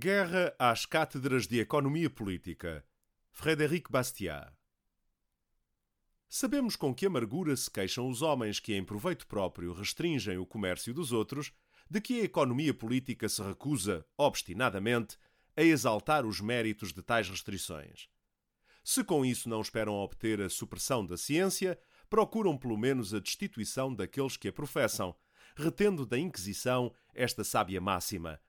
Guerra às Cátedras de Economia Política. Frédéric Bastiat. Sabemos com que amargura se queixam os homens que, em proveito próprio, restringem o comércio dos outros, de que a economia política se recusa, obstinadamente, a exaltar os méritos de tais restrições. Se com isso não esperam obter a supressão da ciência, procuram pelo menos a destituição daqueles que a professam, retendo da Inquisição esta sábia máxima: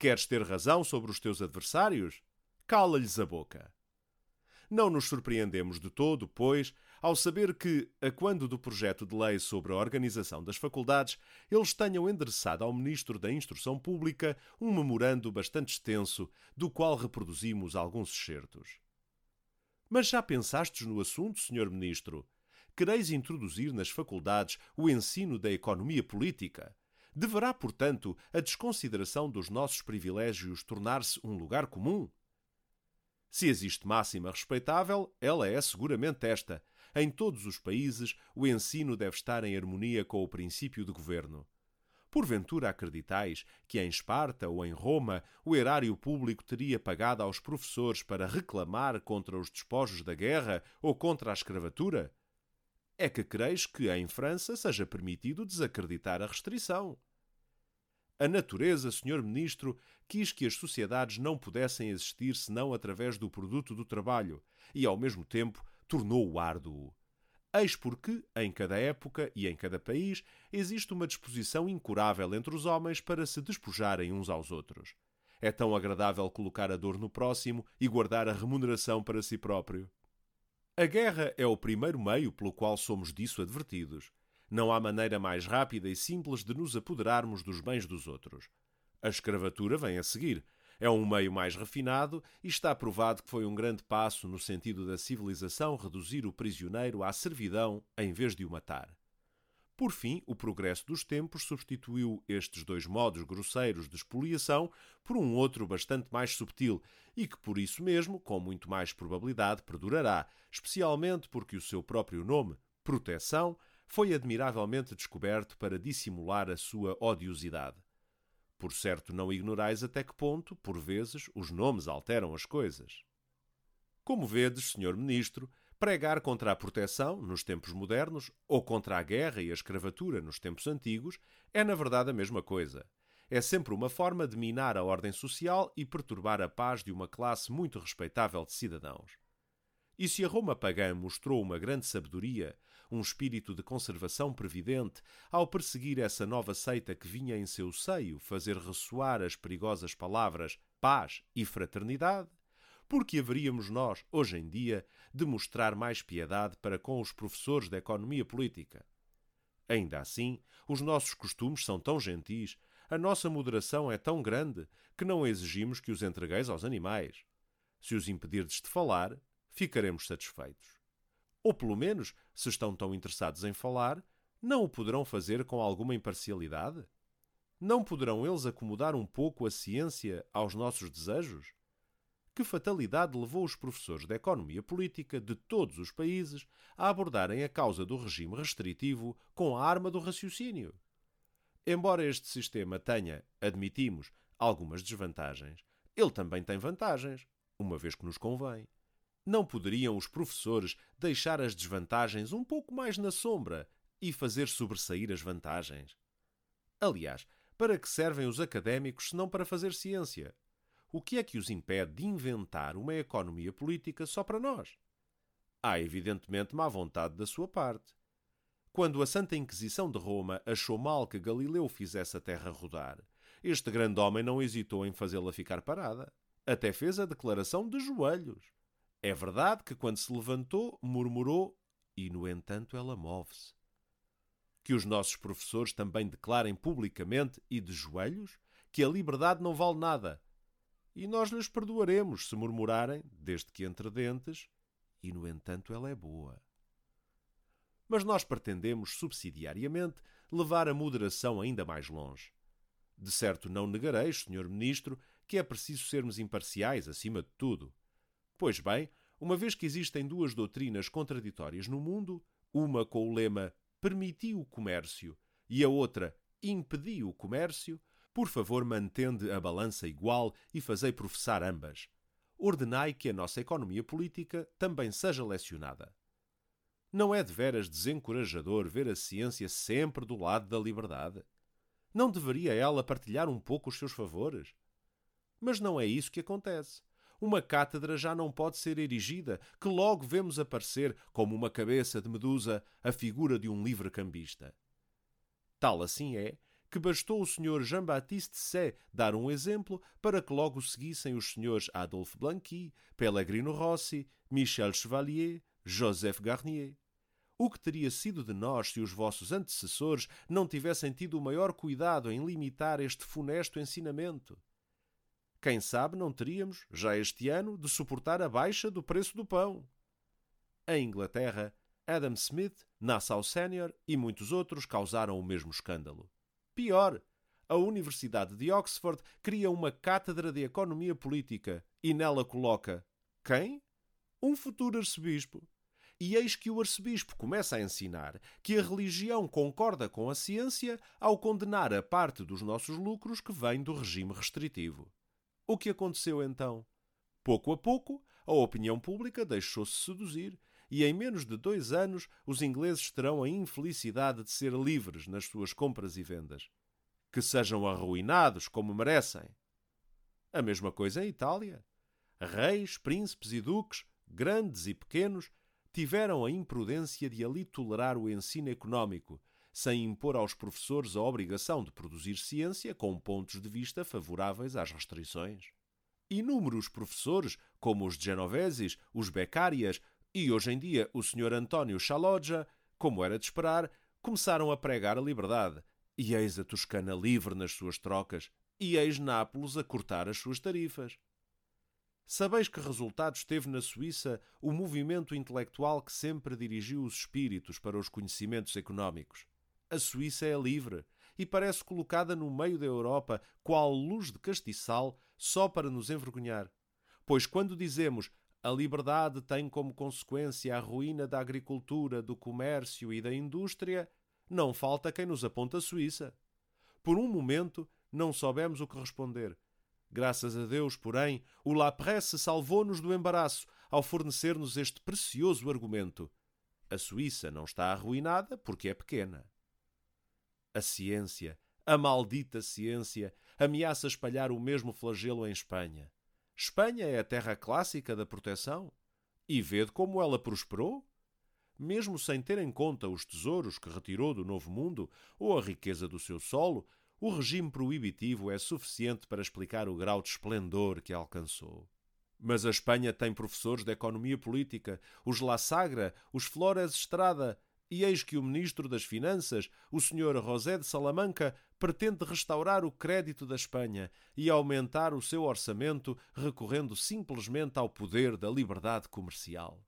Queres ter razão sobre os teus adversários? Cala-lhes a boca. Não nos surpreendemos de todo, pois, ao saber que, a quando do projeto de lei sobre a organização das faculdades, eles tenham endereçado ao Ministro da Instrução Pública um memorando bastante extenso, do qual reproduzimos alguns excertos. Mas já pensastes no assunto, Sr. Ministro? Quereis introduzir nas faculdades o ensino da economia política? Deverá, portanto, a desconsideração dos nossos privilégios tornar-se um lugar comum? Se existe máxima respeitável, ela é seguramente esta. Em todos os países, o ensino deve estar em harmonia com o princípio de governo. Porventura acreditais que em Esparta ou em Roma o erário público teria pagado aos professores para reclamar contra os despojos da guerra ou contra a escravatura? É que creis que em França seja permitido desacreditar a restrição. A natureza, Sr. Ministro, quis que as sociedades não pudessem existir senão através do produto do trabalho e, ao mesmo tempo, tornou-o árduo. Eis porque, em cada época e em cada país, existe uma disposição incurável entre os homens para se despojarem uns aos outros. É tão agradável colocar a dor no próximo e guardar a remuneração para si próprio. A guerra é o primeiro meio pelo qual somos disso advertidos. Não há maneira mais rápida e simples de nos apoderarmos dos bens dos outros. A escravatura vem a seguir. É um meio mais refinado e está provado que foi um grande passo no sentido da civilização reduzir o prisioneiro à servidão em vez de o matar. Por fim, o progresso dos tempos substituiu estes dois modos grosseiros de expoliação por um outro bastante mais subtil e que, por isso mesmo, com muito mais probabilidade, perdurará, especialmente porque o seu próprio nome, proteção, foi admiravelmente descoberto para dissimular a sua odiosidade. Por certo, não ignorais até que ponto, por vezes, os nomes alteram as coisas. Como vedes, Sr. Ministro, pregar contra a proteção, nos tempos modernos, ou contra a guerra e a escravatura, nos tempos antigos, é na verdade a mesma coisa. É sempre uma forma de minar a ordem social e perturbar a paz de uma classe muito respeitável de cidadãos. E se a Roma pagã mostrou uma grande sabedoria, um espírito de conservação previdente, ao perseguir essa nova seita que vinha em seu seio fazer ressoar as perigosas palavras paz e fraternidade, porque haveríamos nós, hoje em dia, de mostrar mais piedade para com os professores da economia política? Ainda assim, os nossos costumes são tão gentis, a nossa moderação é tão grande, que não exigimos que os entregueis aos animais. Se os impedirdes de falar, ficaremos satisfeitos. Ou pelo menos, se estão tão interessados em falar, não o poderão fazer com alguma imparcialidade? Não poderão eles acomodar um pouco a ciência aos nossos desejos? Que fatalidade levou os professores da economia política de todos os países a abordarem a causa do regime restritivo com a arma do raciocínio? Embora este sistema tenha, admitimos, algumas desvantagens, ele também tem vantagens, uma vez que nos convém. Não poderiam os professores deixar as desvantagens um pouco mais na sombra e fazer sobressair as vantagens? Aliás, para que servem os académicos se não para fazer ciência? O que é que os impede de inventar uma economia política só para nós? Há evidentemente má vontade da sua parte. Quando a Santa Inquisição de Roma achou mal que Galileu fizesse a Terra rodar, este grande homem não hesitou em fazê-la ficar parada. Até fez a declaração de joelhos. É verdade que quando se levantou, murmurou e, no entanto, ela move-se. Que os nossos professores também declarem publicamente e de joelhos que a liberdade não vale nada. E nós lhes perdoaremos se murmurarem, desde que entre dentes, e, no entanto, ela é boa. Mas nós pretendemos, subsidiariamente, levar a moderação ainda mais longe. De certo, não negareis, Sr. Ministro, que é preciso sermos imparciais acima de tudo. Pois bem, uma vez que existem duas doutrinas contraditórias no mundo, uma com o lema permitiu o comércio e a outra impediu o comércio, Por favor, mantende a balança igual e fazei professar ambas. Ordenai que a nossa economia política também seja lecionada. Não é de veras desencorajador ver a ciência sempre do lado da liberdade? Não deveria ela partilhar um pouco os seus favores? Mas não é isso que acontece. Uma cátedra já não pode ser erigida, que logo vemos aparecer, como uma cabeça de medusa, a figura de um livre-cambista. Tal assim é que bastou o Sr. Jean-Baptiste Say dar um exemplo para que logo seguissem os Srs. Adolphe Blanqui, Pellegrino Rossi, Michel Chevalier, Joseph Garnier. O que teria sido de nós se os vossos antecessores não tivessem tido o maior cuidado em limitar este funesto ensinamento? Quem sabe não teríamos, já este ano, de suportar a baixa do preço do pão. Em Inglaterra, Adam Smith, Nassau Senior e muitos outros causaram o mesmo escândalo. Pior, a Universidade de Oxford cria uma cátedra de economia política e nela coloca quem? Um futuro arcebispo. E eis que o arcebispo começa a ensinar que a religião concorda com a ciência ao condenar a parte dos nossos lucros que vem do regime restritivo. O que aconteceu então? Pouco a pouco, a opinião pública deixou-se seduzir e em menos de dois anos os ingleses terão a infelicidade de ser livres nas suas compras e vendas. Que sejam arruinados como merecem. A mesma coisa em Itália. Reis, príncipes e duques, grandes e pequenos, tiveram a imprudência de ali tolerar o ensino económico, sem impor aos professores a obrigação de produzir ciência com pontos de vista favoráveis às restrições. Inúmeros professores, como os Genoveses, os Beccarias, e hoje em dia o Sr. António Chaloggia, como era de esperar, começaram a pregar a liberdade. E eis a Toscana livre nas suas trocas, e eis Nápoles a cortar as suas tarifas. Sabeis que resultados teve na Suíça o movimento intelectual que sempre dirigiu os espíritos para os conhecimentos económicos? A Suíça é livre e parece colocada no meio da Europa, qual luz de castiçal, só para nos envergonhar. Pois quando dizemos a liberdade tem como consequência a ruína da agricultura, do comércio e da indústria, não falta quem nos aponta a Suíça. Por um momento não soubemos o que responder. Graças a Deus, porém, o La Presse salvou-nos do embaraço ao fornecer-nos este precioso argumento. A Suíça não está arruinada porque é pequena. A ciência, a maldita ciência, ameaça espalhar o mesmo flagelo em Espanha. Espanha é a terra clássica da proteção. E vede como ela prosperou? Mesmo sem ter em conta os tesouros que retirou do Novo Mundo ou a riqueza do seu solo, o regime proibitivo é suficiente para explicar o grau de esplendor que alcançou. Mas a Espanha tem professores de economia política, os La Sagra, os Flores Estrada, e eis que o ministro das Finanças, o Sr. José de Salamanca, pretende restaurar o crédito da Espanha e aumentar o seu orçamento recorrendo simplesmente ao poder da liberdade comercial.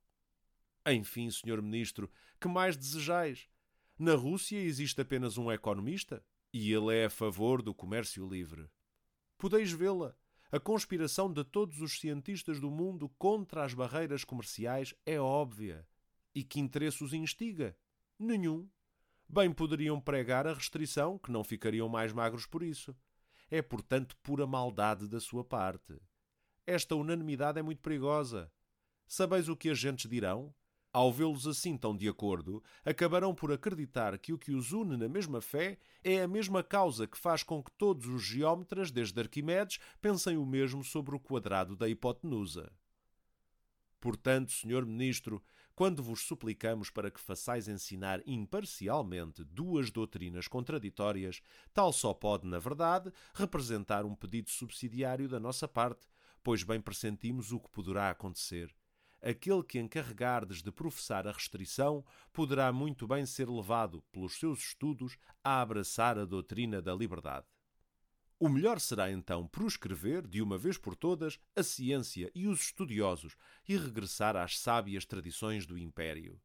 Enfim, Sr. Ministro, que mais desejais? Na Rússia existe apenas um economista e ele é a favor do comércio livre. Podeis vê-la. A conspiração de todos os cientistas do mundo contra as barreiras comerciais é óbvia. E que interesse os instiga? Nenhum. Bem poderiam pregar a restrição, que não ficariam mais magros por isso. É, portanto, pura maldade da sua parte. Esta unanimidade é muito perigosa. Sabeis o que as gentes dirão? Ao vê-los assim tão de acordo, acabarão por acreditar que o que os une na mesma fé é a mesma causa que faz com que todos os geómetras, desde Arquimedes, pensem o mesmo sobre o quadrado da hipotenusa. Portanto, senhor ministro, quando vos suplicamos para que façais ensinar imparcialmente duas doutrinas contraditórias, tal só pode, na verdade, representar um pedido subsidiário da nossa parte, pois bem pressentimos o que poderá acontecer. Aquele que encarregardes de professar a restrição poderá muito bem ser levado, pelos seus estudos, a abraçar a doutrina da liberdade. O melhor será então proscrever, de uma vez por todas, a ciência e os estudiosos e regressar às sábias tradições do Império.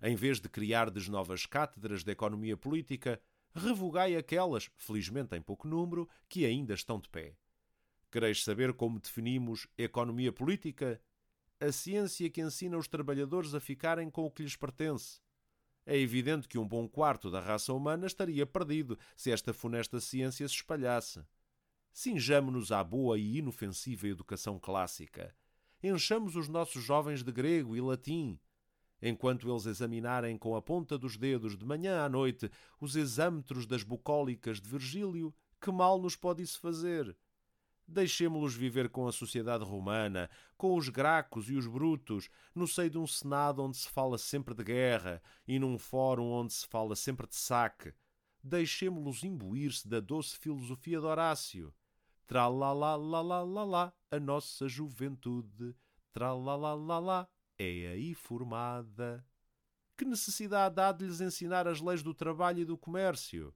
Em vez de criardes novas cátedras de economia política, revogai aquelas, felizmente em pouco número, que ainda estão de pé. Quereis saber como definimos economia política? A ciência que ensina os trabalhadores a ficarem com o que lhes pertence. É evidente que um bom quarto da raça humana estaria perdido se esta funesta ciência se espalhasse. Sinjamo-nos à boa e inofensiva educação clássica. Enchamos os nossos jovens de grego e latim. Enquanto eles examinarem com a ponta dos dedos de manhã à noite os exâmetros das bucólicas de Virgílio, que mal nos pode isso fazer? Deixemo-los viver com a sociedade romana, com os gracos e os brutos, no seio de um senado onde se fala sempre de guerra e num fórum onde se fala sempre de saque. Deixemo-los imbuir-se da doce filosofia de Horácio. Tralalalala, a nossa juventude, tralalalala, é aí formada. Que necessidade há de lhes ensinar as leis do trabalho e do comércio?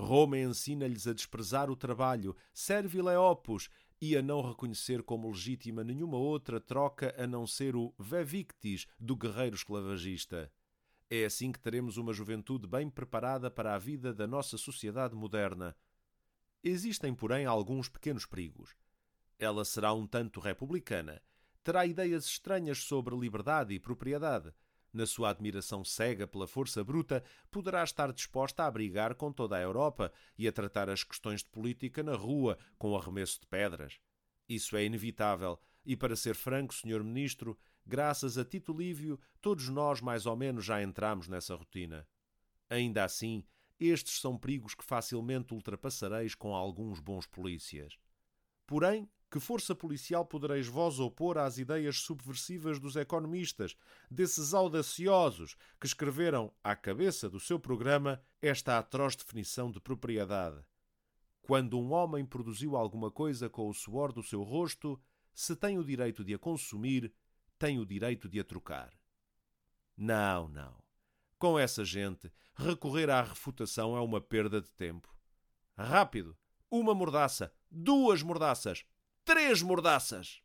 Roma ensina-lhes a desprezar o trabalho, servile opus, e a não reconhecer como legítima nenhuma outra troca a não ser o vevictis do guerreiro esclavagista. É assim que teremos uma juventude bem preparada para a vida da nossa sociedade moderna. Existem, porém, alguns pequenos perigos. Ela será um tanto republicana, terá ideias estranhas sobre liberdade e propriedade, na sua admiração cega pela força bruta, poderá estar disposta a abrigar com toda a Europa e a tratar as questões de política na rua com arremesso de pedras. Isso é inevitável, e para ser franco, Sr. Ministro, graças a Tito Lívio, todos nós mais ou menos já entramos nessa rotina. Ainda assim, estes são perigos que facilmente ultrapassareis com alguns bons polícias. Porém, que força policial podereis vós opor às ideias subversivas dos economistas, desses audaciosos que escreveram à cabeça do seu programa esta atroz definição de propriedade? Quando um homem produziu alguma coisa com o suor do seu rosto, se tem o direito de a consumir, tem o direito de a trocar. Não, não. Com essa gente, recorrer à refutação é uma perda de tempo. Rápido! Uma mordaça, duas mordaças, três mordaças.